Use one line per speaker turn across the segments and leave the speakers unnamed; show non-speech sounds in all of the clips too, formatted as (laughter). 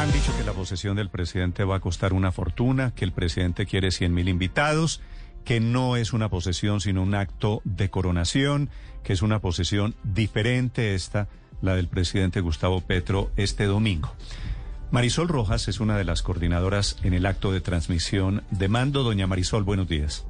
Han dicho que la posesión del presidente va a costar una fortuna, que el presidente quiere 100 mil invitados, que no es una posesión sino un acto de coronación, que es una posesión diferente esta, la del presidente Gustavo Petro, este domingo. Marisol Rojas es una de las coordinadoras en el acto de transmisión de mando. Doña Marisol, buenos días.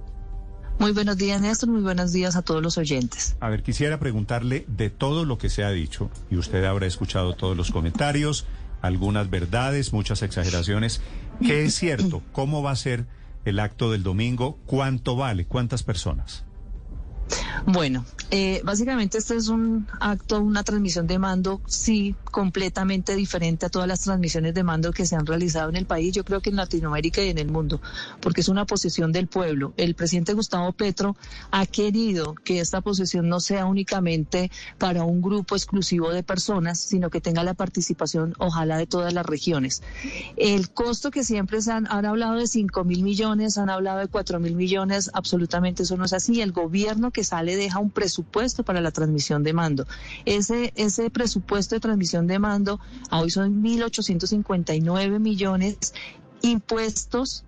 Muy buenos días, Néstor. Muy buenos días a todos los oyentes.
A ver, quisiera preguntarle de todo lo que se ha dicho, y usted habrá escuchado todos los comentarios, algunas verdades, muchas exageraciones. ¿Qué es cierto? ¿Cómo va a ser el acto del domingo? ¿Cuánto vale? ¿Cuántas personas?
Bueno, eh, básicamente este es un acto, una transmisión de mando, sí, completamente diferente a todas las transmisiones de mando que se han realizado en el país, yo creo que en Latinoamérica y en el mundo, porque es una posesión del pueblo. El presidente Gustavo Petro ha querido que esta posesión no sea únicamente para un grupo exclusivo de personas, sino que tenga la participación, ojalá, de todas las regiones. El costo que siempre se han, han hablado de 5 mil millones, han hablado de 4 mil millones, absolutamente eso no es así. El gobierno que sale deja un presupuesto para la transmisión de mando. Ese, ese presupuesto de transmisión de mando hoy son 1.859 millones impuestos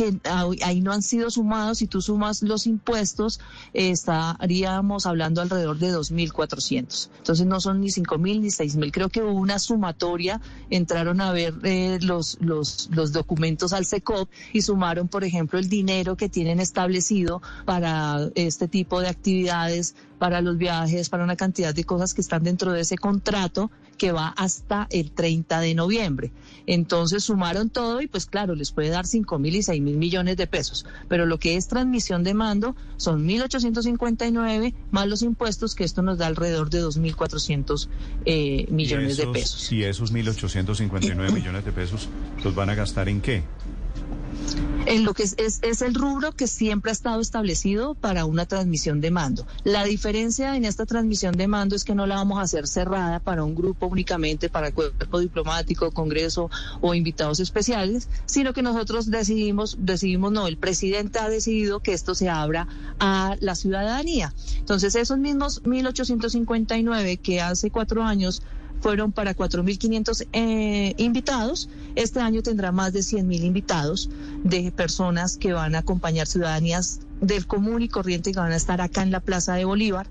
que ahí no han sido sumados, si tú sumas los impuestos, estaríamos hablando alrededor de 2.400. Entonces no son ni 5.000 ni 6.000. Creo que hubo una sumatoria, entraron a ver eh, los, los, los documentos al SECOP y sumaron, por ejemplo, el dinero que tienen establecido para este tipo de actividades, para los viajes, para una cantidad de cosas que están dentro de ese contrato que va hasta el 30 de noviembre. Entonces sumaron todo y pues claro, les puede dar 5 mil y 6 mil millones de pesos. Pero lo que es transmisión de mando son 1.859 más los impuestos, que esto nos da alrededor de 2.400 eh, millones de pesos.
Y esos 1.859 millones de pesos los van a gastar en qué?
En lo que es, es, el rubro que siempre ha estado establecido para una transmisión de mando. La diferencia en esta transmisión de mando es que no la vamos a hacer cerrada para un grupo únicamente, para cuerpo diplomático, congreso o invitados especiales, sino que nosotros decidimos, decidimos no, el presidente ha decidido que esto se abra a la ciudadanía. Entonces esos mismos 1859 que hace cuatro años fueron para 4.500 eh, invitados. Este año tendrá más de 100.000 invitados de personas que van a acompañar ciudadanías del común y corriente que van a estar acá en la Plaza de Bolívar.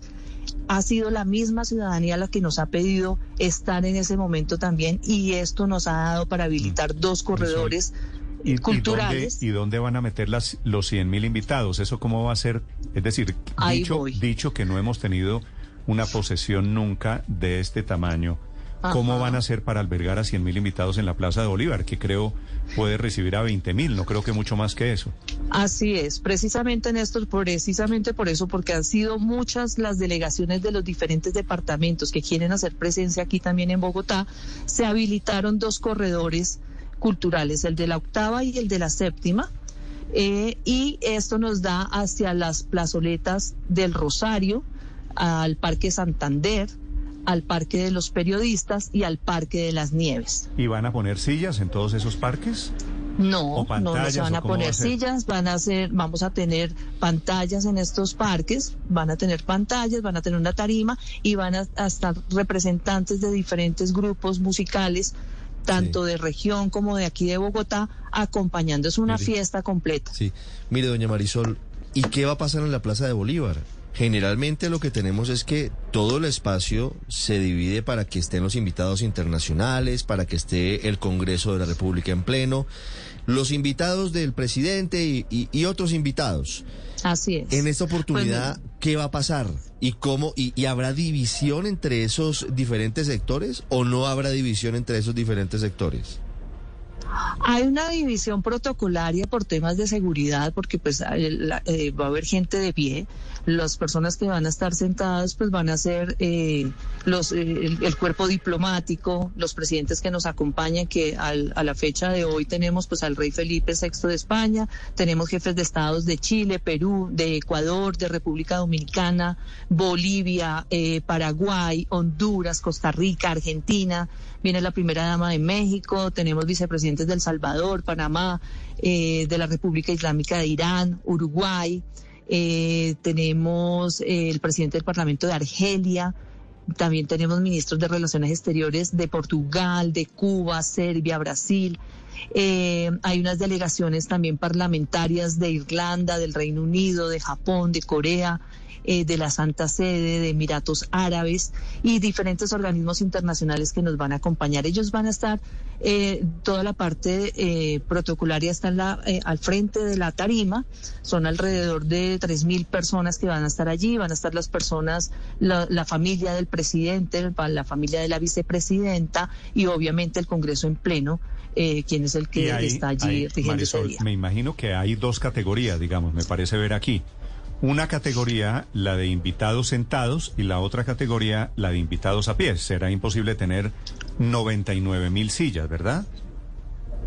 Ha sido la misma ciudadanía la que nos ha pedido estar en ese momento también y esto nos ha dado para habilitar mm. dos corredores. culturales.
¿y dónde, van a meter las, los 100.000 invitados? ¿Eso cómo va a ser? Es decir, dicho, dicho que no hemos tenido una posesión nunca de este tamaño, ¿Cómo van a hacer para albergar a 100 mil invitados en la Plaza de Bolívar, que creo puede recibir a 20 mil? No creo que mucho más que eso.
Así es, precisamente Néstor, precisamente por eso, porque han sido muchas las delegaciones de los diferentes departamentos que quieren hacer presencia aquí también en Bogotá, se habilitaron dos corredores culturales, el de la octava y el de la séptima. Eh, y esto nos da hacia las plazoletas del Rosario, al Parque Santander, al Parque de los Periodistas y al Parque de las Nieves.
¿Y van a poner sillas en todos esos parques?
No, no, se van a poner sillas, van a hacer, vamos a tener pantallas en estos parques, van a tener pantallas, van a tener una tarima y van a, estar representantes de diferentes grupos musicales, tanto de región como de aquí de Bogotá, acompañando. Es una fiesta completa.
Sí, mire, doña Marisol, ¿y qué va a pasar en la Plaza de Bolívar? Generalmente lo que tenemos es que todo el espacio se divide para que estén los invitados internacionales, para que esté el Congreso de la República en pleno, los invitados del presidente y, otros invitados.
Así es.
En esta oportunidad, ¿qué va a pasar? ¿Y cómo? y, habrá división entre esos diferentes sectores o no habrá división entre esos diferentes sectores?
Hay una división protocolaria por temas de seguridad, porque pues eh, va a haber gente de pie. Las personas que van a estar sentadas pues van a ser eh, los, eh, el, cuerpo diplomático, los presidentes que nos acompañan, que a la fecha de hoy tenemos pues al rey Felipe VI de España, tenemos jefes de estados de Chile, Perú, de Ecuador, de República Dominicana, Bolivia, Paraguay, Honduras, Costa Rica, Argentina viene la primera dama de México, tenemos vicepresidentes del Salvador, Panamá, eh, de la República Islámica de Irán, Uruguay, eh, tenemos eh, el presidente del Parlamento de Argelia, también tenemos ministros de Relaciones Exteriores de Portugal, de Cuba, Serbia, Brasil. Eh, hay unas delegaciones también parlamentarias de Irlanda, del Reino Unido, de Japón, de Corea, eh, de la Santa Sede, de Emiratos Árabes y diferentes organismos internacionales que nos van a acompañar. Ellos van a estar, eh, toda la parte eh, protocolaria está la, al frente de la tarima, son alrededor de 3.000 personas que van a estar allí, van a estar las personas, la, familia del presidente, la familia de la vicepresidenta y obviamente el Congreso en pleno. Eh, quién es el que está allí
Marisol, Me imagino que hay dos categorías, digamos, me parece ver aquí. Una categoría, la de invitados sentados, y la otra categoría, la de invitados a pie. Será imposible tener 99 mil sillas, ¿verdad?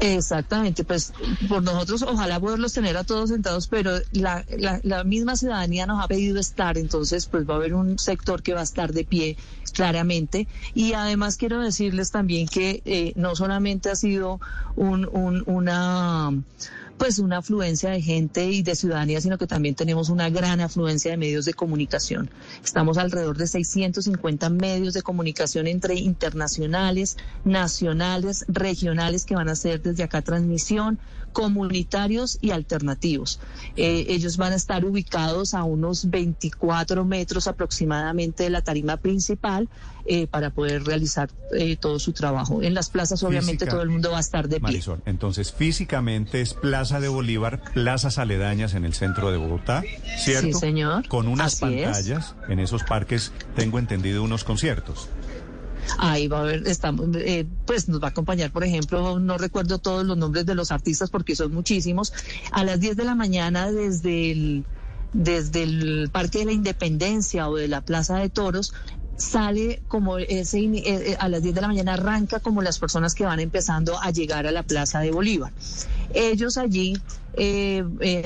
Exactamente, pues por nosotros ojalá poderlos tener a todos sentados, pero la, la, misma ciudadanía nos ha pedido estar, entonces pues va a haber un sector que va a estar de pie claramente. Y además quiero decirles también que eh, no solamente ha sido un, un, una pues una afluencia de gente y de ciudadanía, sino que también tenemos una gran afluencia de medios de comunicación. Estamos alrededor de 650 medios de comunicación entre internacionales, nacionales, regionales que van a hacer desde acá transmisión, comunitarios y alternativos. Eh, ellos van a estar ubicados a unos 24 metros aproximadamente de la tarima principal eh, para poder realizar eh, todo su trabajo. En las plazas obviamente todo el mundo va a estar de pie.
Marisol, entonces físicamente es Plaza de Bolívar, plazas aledañas en el centro de Bogotá, ¿cierto?
Sí, señor.
Con unas pantallas en esos parques, tengo entendido, unos conciertos.
Ahí va a haber, estamos, eh, pues nos va a acompañar, por ejemplo, no recuerdo todos los nombres de los artistas porque son muchísimos. A las 10 de la mañana desde el, desde el Parque de la Independencia o de la Plaza de Toros sale como ese eh, eh, a las 10 de la mañana arranca como las personas que van empezando a llegar a la Plaza de Bolívar. Ellos allí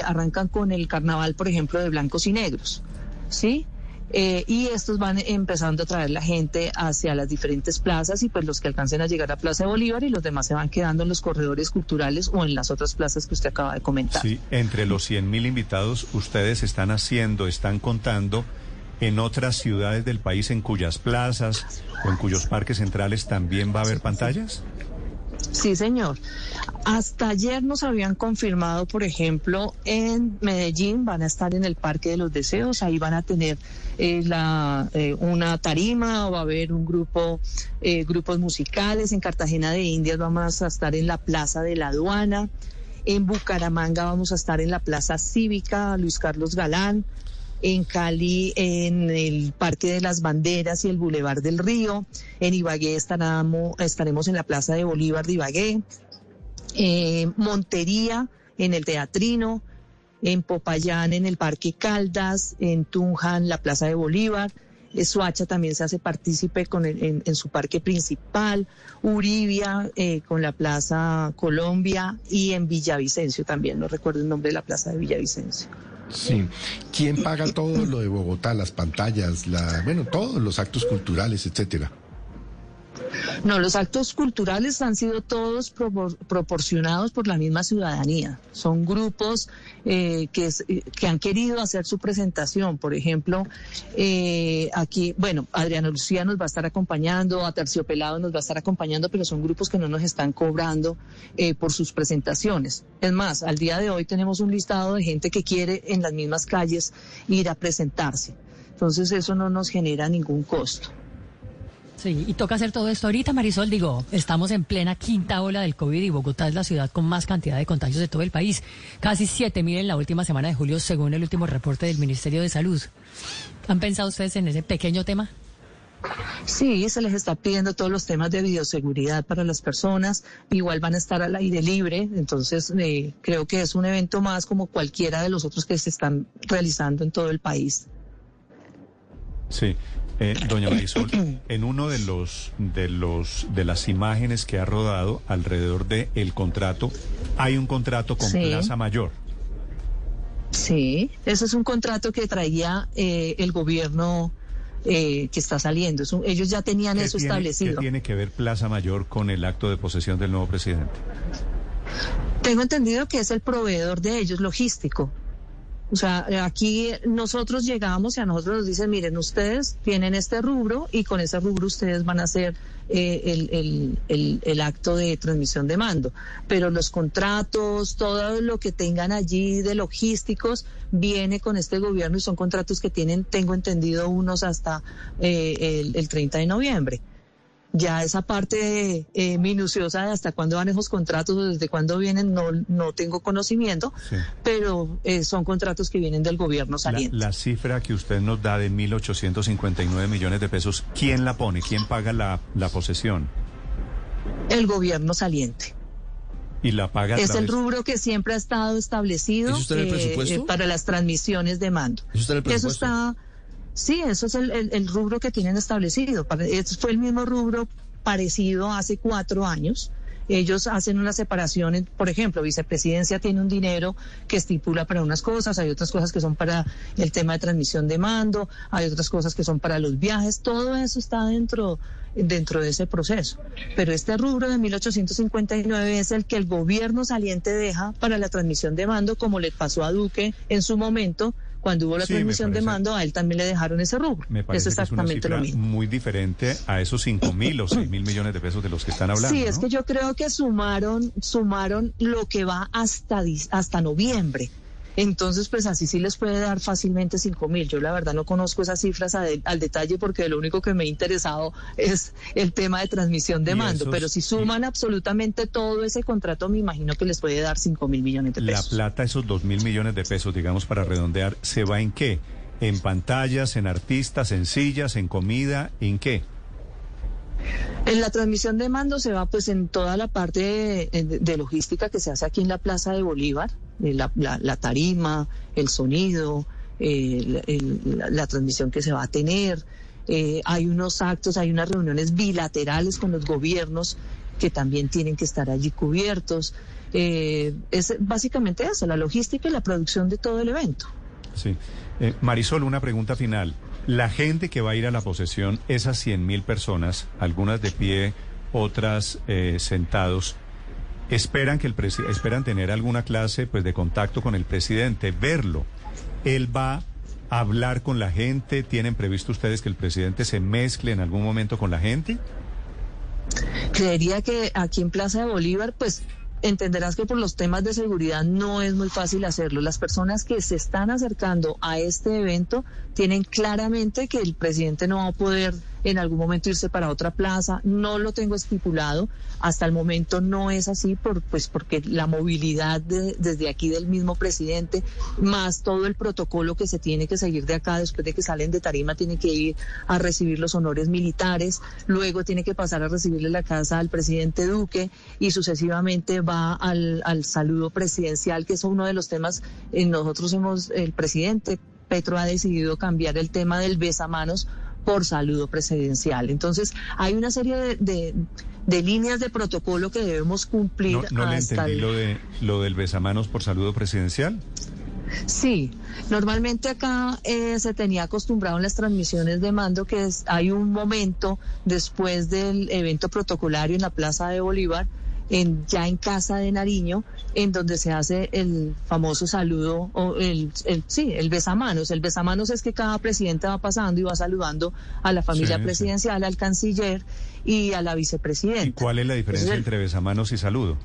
arrancan con el carnaval, por ejemplo, de blancos y negros, ¿sí? Eh, y estos van empezando a traer la gente hacia las diferentes plazas y pues los que alcancen a llegar a Plaza de Bolívar y los demás se van quedando en los corredores culturales o en las otras plazas que usted acaba de comentar.
Sí, entre los 100 mil invitados ustedes están haciendo, están contando en otras ciudades del país en cuyas plazas o en cuyos parques centrales también va a haber pantallas.
Sí, señor. Hasta ayer nos habían confirmado, por ejemplo, en Medellín van a estar en el Parque de los Deseos, ahí van a tener eh, la, eh, una tarima, va a haber un grupo, eh, grupos musicales, en Cartagena de Indias vamos a estar en la Plaza de la Aduana, en Bucaramanga vamos a estar en la Plaza Cívica, Luis Carlos Galán, en Cali en el Parque de las Banderas y el Boulevard del Río, en Ibagué estaremos, en la Plaza de Bolívar de Ibagué, en Montería en el Teatrino, en Popayán en el Parque Caldas, en Tunja la Plaza de Bolívar, Suacha también se hace partícipe con en, su parque principal, Uribia eh, con la Plaza Colombia. Y en Villavicencio también, no recuerdo el nombre de la Plaza de Villavicencio.
Sí. ¿Quién paga todo lo de Bogotá, las pantallas, la, bueno, todos los actos culturales, etcétera?
No, los actos culturales han sido todos proporcionados por la misma ciudadanía. Son grupos eh, que, que, han querido hacer su presentación. Por ejemplo, eh, aquí, bueno, Adriana Lucía nos va a estar acompañando, a Terciopelado nos va a estar acompañando, pero son grupos que no nos están cobrando eh, por sus presentaciones. Es más, al día de hoy tenemos un listado de gente que quiere en las mismas calles ir a presentarse. Entonces eso no nos genera ningún costo.
Sí, y toca hacer todo esto ahorita, Marisol. Digo, estamos en plena quinta ola del COVID y Bogotá es la ciudad con más cantidad de contagios de todo el país. Casi 7 mil en la última semana de julio, según el último reporte del Ministerio de Salud. ¿Han pensado ustedes en ese pequeño tema?
Sí, se les está pidiendo todos los temas de bioseguridad para las personas. Igual van a estar al aire libre, entonces eh, creo que es un evento más como cualquiera de los otros que se están realizando en todo el país.
Sí, eh, doña Marisol, en uno de los de los de las imágenes que ha rodado alrededor del el contrato, hay un contrato con Plaza Mayor.
Sí, ese es un contrato que traía eh, el gobierno eh, que está saliendo. ellos ya tenían eso establecido.
¿Qué tiene que ver Plaza Mayor con el acto de posesión del nuevo presidente?
Tengo entendido que es el proveedor de ellos logístico. O sea, aquí nosotros llegamos y a nosotros nos dicen, miren, ustedes tienen este rubro y con ese rubro ustedes van a hacer eh, el, el, el, el, acto de transmisión de mando. Pero los contratos, todo lo que tengan allí de logísticos, viene con este gobierno y son contratos que tienen, tengo entendido, unos hasta eh, el, el 30 de noviembre. Ya esa parte eh, minuciosa de hasta cuándo van esos contratos o desde cuándo vienen no, no tengo conocimiento, sí. pero eh, son contratos que vienen del gobierno saliente.
La, la, cifra que usted nos da de 1.859 millones de pesos, ¿quién la pone? ¿Quién paga la, la posesión?
El gobierno saliente.
¿Y la paga?
Es el rubro que siempre ha estado establecido
eh,
para las transmisiones de mando.
¿Eso está en el presupuesto?
Eso está Sí, eso es el, rubro que tienen establecido. Eso fue el mismo rubro parecido hace cuatro años. Ellos hacen una separación, por ejemplo, vicepresidencia tiene un dinero que estipula para unas cosas, hay otras cosas que son para el tema de transmisión de mando, hay otras cosas que son para los viajes, todo eso está dentro, dentro de ese proceso. Pero este rubro de 1859 es el que el gobierno saliente deja para la transmisión de mando, como le pasó a Duque en su momento, cuando hubo la sí, transmisión de mando, a él también le dejaron ese rubro.
Me parece
es exactamente
que es una
lo mismo.
Muy diferente a esos 5 mil o 6 mil millones de pesos de los que están hablando.
Sí,
¿no?
es que yo creo que sumaron, sumaron lo que va hasta, hasta noviembre. Entonces, pues así sí les puede dar fácilmente 5 mil. Yo la verdad no conozco esas cifras de, al detalle porque lo único que me ha interesado es el tema de transmisión de mando. Esos, pero si suman sí. absolutamente todo ese contrato, me imagino que les puede dar 5 mil millones de pesos.
La plata, esos 2 mil millones de pesos, digamos, para redondear, ¿se va en qué? ¿En pantallas, en artistas, en sillas, en comida, en qué?
En la transmisión de mando se va pues en toda la parte de, logística que se hace aquí en la Plaza de Bolívar, la, la, tarima, el sonido, eh, la, transmisión que se va a tener. Eh, hay unos actos, hay unas reuniones bilaterales con los gobiernos que también tienen que estar allí cubiertos. Eh, es básicamente eso, la logística y la producción de todo el evento.
Sí. Eh, Marisol, una pregunta final. La gente que va a ir a la posesión, esas 100 mil personas, algunas de pie, otras eh, sentados, esperan que el esperan tener alguna clase pues de contacto con el presidente, verlo. Él va a hablar con la gente. ¿Tienen previsto ustedes que el presidente se mezcle en algún momento con la gente?
Creería que aquí en Plaza de Bolívar, pues entenderás que por los temas de seguridad no es muy fácil hacerlo. Las personas que se están acercando a este evento tienen claramente que el presidente no va a poder en algún momento irse para otra plaza. No lo tengo estipulado. Hasta el momento no es así, por, pues porque la movilidad de, desde aquí del mismo presidente, más todo el protocolo que se tiene que seguir de acá después de que salen de tarima, tiene que ir a recibir los honores militares, luego tiene que pasar a recibirle la casa al presidente Duque y sucesivamente va al, al saludo presidencial, que es uno de los temas, eh, nosotros hemos, el presidente Petro ha decidido cambiar el tema del besamanos por saludo presidencial. Entonces, hay una serie de, de, de líneas de protocolo que debemos cumplir.
No, no le
hasta
entendí
el...
lo, de, lo del besamanos por saludo presidencial.
Sí, normalmente acá eh, se tenía acostumbrado en las transmisiones de mando que es, hay un momento después del evento protocolario en la Plaza de Bolívar en, ya en Casa de Nariño, en donde se hace el famoso saludo, o el, el, sí, el besamanos. El besamanos es que cada presidente va pasando y va saludando a la familia
Sí, sí.
presidencial, al canciller y a la
¿Y
vicepresidenta.
cuál es la diferencia
Entonces,
entre besamanos y saludo?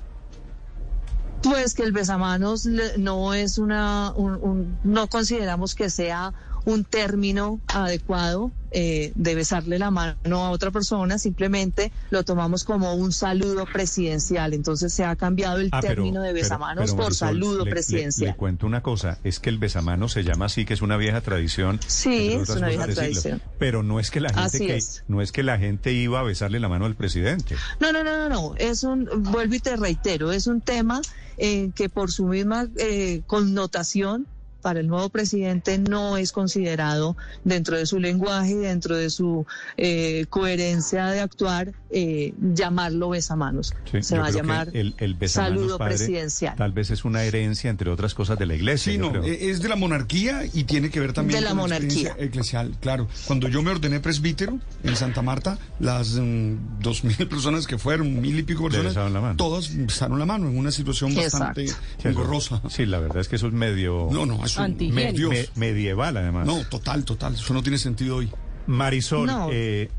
Pues que el besamanos no es una, un, un- no consideramos que sea un término adecuado eh, de besarle la mano a otra persona, simplemente lo tomamos como un saludo presidencial. Entonces se ha cambiado el
Ah, pero-
término de besamanos
pero,
por
Marisol,
saludo
le-
presidencial.
Le, cuento una cosa, es que el besamanos se llama así, que es una vieja tradición.
Sí, es una vieja
decirlo.
tradición.
Pero no es que la gente
Así
que
es.
no es que la gente iba a besarle la mano al presidente.
No, no, no, no, no. Es un, vuelvo y te reitero, es un tema eh, que por su misma eh, connotación para el nuevo presidente no es considerado dentro de su lenguaje y dentro de su eh, coherencia de actuar eh, llamarlo besamanos.
Sí,
Se va a llamar
el, el besamanos,
saludo
padre,
presidencial.
Tal vez es una herencia, entre otras cosas, de la iglesia.
Sí, no,
creo.
eh, es de la monarquía y tiene que ver también
De la
con
monarquía.
eclesial. Claro, cuando yo me ordené presbítero en Santa Marta, las mm, dos mil (laughs) personas que fueron, mil y pico personas,
besaron la mano.
todas besaron la mano en una situación bastante engorrosa.
Sí, la verdad es que eso es medio
No, no, eso.
Me- medieval, además.
No, total, total. Eso no tiene sentido hoy.
Marisol,
No.
eh,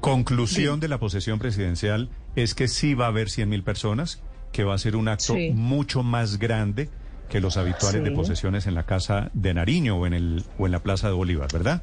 conclusión de la posesión presidencial es que sí va a haber 100 mil personas, que va a ser un acto
Sí.
mucho más grande que los habituales de posesiones en la Casa de Nariño o en, el, o en la Plaza de Bolívar, ¿verdad?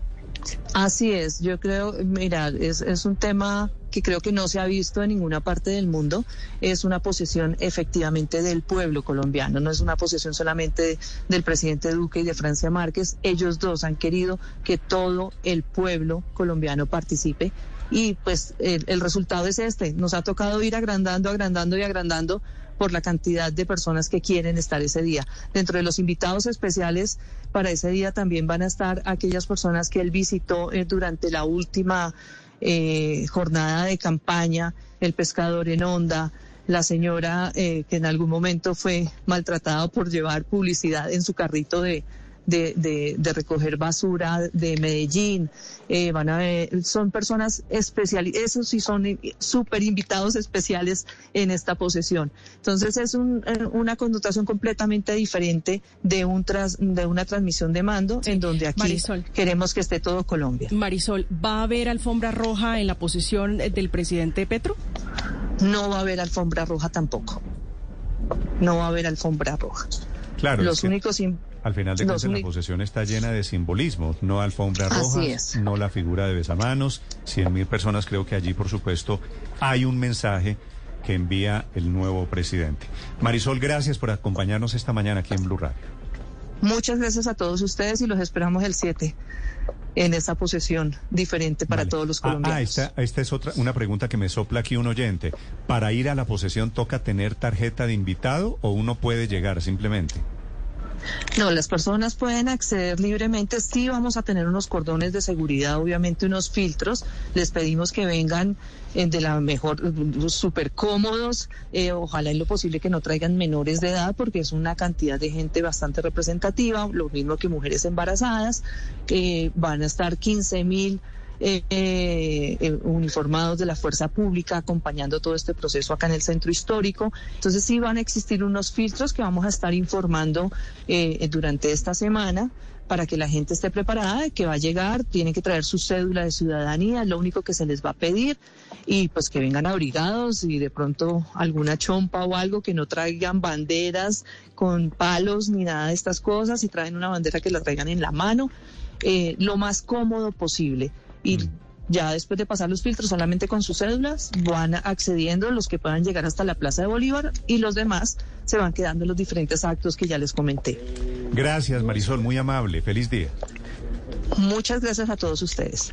Así es, yo creo, mira, es, es un tema que creo que no se ha visto en ninguna parte del mundo. Es una posesión efectivamente del pueblo colombiano, no es una posesión solamente del presidente Duque y de Francia Márquez. Ellos dos han querido que todo el pueblo colombiano participe. Y pues el, el resultado es este. Nos ha tocado ir agrandando, agrandando y agrandando por la cantidad de personas que quieren estar ese día. Dentro de los invitados especiales para ese día también van a estar aquellas personas que él visitó eh, durante la última eh, jornada de campaña, el pescador en onda, la señora eh, que en algún momento fue maltratada por llevar publicidad en su carrito de, de, de- de recoger basura de Medellín. Eh, van a ver, son personas especiales, esos sí son eh, súper invitados especiales en esta posesión. Entonces es un, eh, una connotación completamente diferente de, un tras, de una transmisión de mando en donde aquí
Marisol.
queremos que esté todo Colombia.
Marisol, ¿va a haber alfombra roja en la posesión del presidente Petro?
No va a haber alfombra roja tampoco. No va a haber alfombra roja.
Claro,
Los únicos...
al final de cuentas la posesión está llena de simbolismos, no alfombra roja, no la figura de besamanos, 100 mil personas, creo que allí por supuesto hay un mensaje que envía el nuevo presidente. Marisol, gracias por acompañarnos esta mañana aquí en Blue Radio.
Muchas gracias a todos ustedes y los esperamos el 7 en esta posesión diferente para
Vale.
todos los
Ah,
colombianos.
Ah, esta, esta es otra, una pregunta que me sopla aquí un oyente. ¿Para ir a la posesión toca tener tarjeta de invitado o uno puede llegar simplemente?
No, las personas pueden acceder libremente. Sí vamos a tener unos cordones de seguridad, obviamente unos filtros. Les pedimos que vengan eh, de la mejor, súper cómodos. Eh, ojalá en lo posible que no traigan menores de edad porque es una cantidad de gente bastante representativa. Lo mismo que mujeres embarazadas. Eh, van a estar 15 mil eh, eh, uniformados de la fuerza pública acompañando todo este proceso acá en el centro histórico. Entonces sí van a existir unos filtros que vamos a estar informando eh, durante esta semana para que la gente esté preparada de que va a llegar, tienen que traer su cédula de ciudadanía, es lo único que se les va a pedir, y pues que vengan abrigados y de pronto alguna chompa o algo, que no traigan banderas con palos ni nada de estas cosas, y traen una bandera que la traigan en la mano, eh, lo más cómodo posible. Y ya después de pasar los filtros solamente con sus cédulas van accediendo los que puedan llegar hasta la Plaza de Bolívar y los demás se van quedando en los diferentes actos que ya les comenté.
Gracias, Marisol, muy amable. Feliz día.
Muchas gracias a todos ustedes.